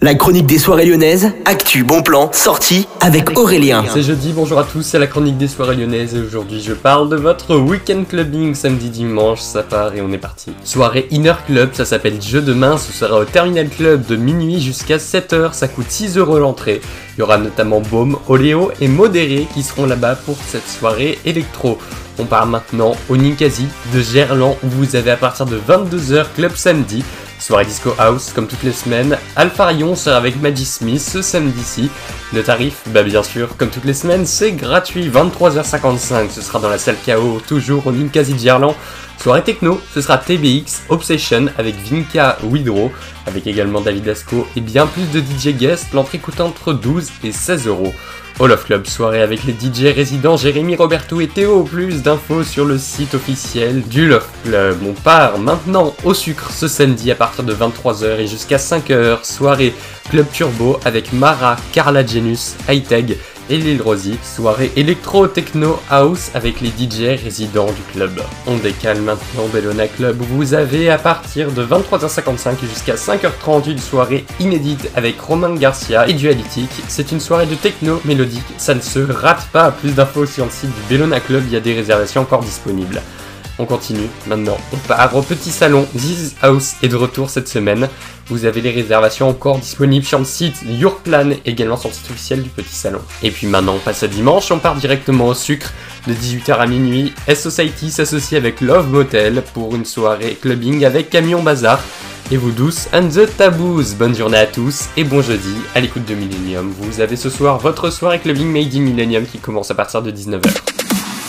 La chronique des soirées lyonnaises, actu, bon plan, sortie avec Aurélien. C'est jeudi, bonjour à tous, c'est la chronique des soirées lyonnaises et aujourd'hui je parle de votre week-end clubbing samedi dimanche, ça part et on est parti. Soirée Inner Club, ça s'appelle Jeu de main, ce sera au Terminal Club de minuit jusqu'à 7h, ça coûte 6 euros l'entrée. Il y aura notamment Baume, Oléo et Modéré qui seront là-bas pour cette soirée électro. On part maintenant au Ninkasi de Gerland où vous avez à partir de 22h Club samedi. Soirée Disco House comme toutes les semaines. Alpharion sera avec Maggie Smith ce samedi-ci. Le tarif, bah bien sûr, comme toutes les semaines, c'est gratuit. 23h55, ce sera dans la salle KO, toujours au Ninkasi de Gerland. Soirée techno, ce sera TBX Obsession avec Vinka Widrow, avec également David Asco et bien plus de DJ guests. L'entrée coûte entre 12 et 16 euros. All Club, soirée avec les DJ résidents Jérémy, Roberto et Théo. Plus d'infos sur le site officiel du Love Club. On part maintenant au sucre ce samedi à partir de 23h et jusqu'à 5h. Soirée Club Turbo avec Mara, Carla Genus, Hightech et Lil Rosie. Soirée électro-techno house avec les DJ résidents du club. On décale maintenant Bellona Club. Vous avez à partir de 23h55 jusqu'à 5h30 une soirée inédite avec Romain Garcia et Dualitic. C'est une soirée de techno mélodique. Ça ne se rate pas. Plus d'infos sur le site du Bellona Club. Il y a des réservations encore disponibles. On continue maintenant. On part au petit salon. This House est de retour cette semaine. Vous avez les réservations encore disponibles sur le site Yourplan, également sur le site officiel du petit salon. Et puis maintenant, on passe à dimanche. On part directement au sucre de 18h à minuit. S-Society s'associe avec Love Motel pour une soirée clubbing avec Camion Bazar et vous douce and the Taboos. Bonne journée à tous et bon jeudi à l'écoute de Millennium. Vous avez ce soir votre soirée clubbing Made in Millennium qui commence à partir de 19h.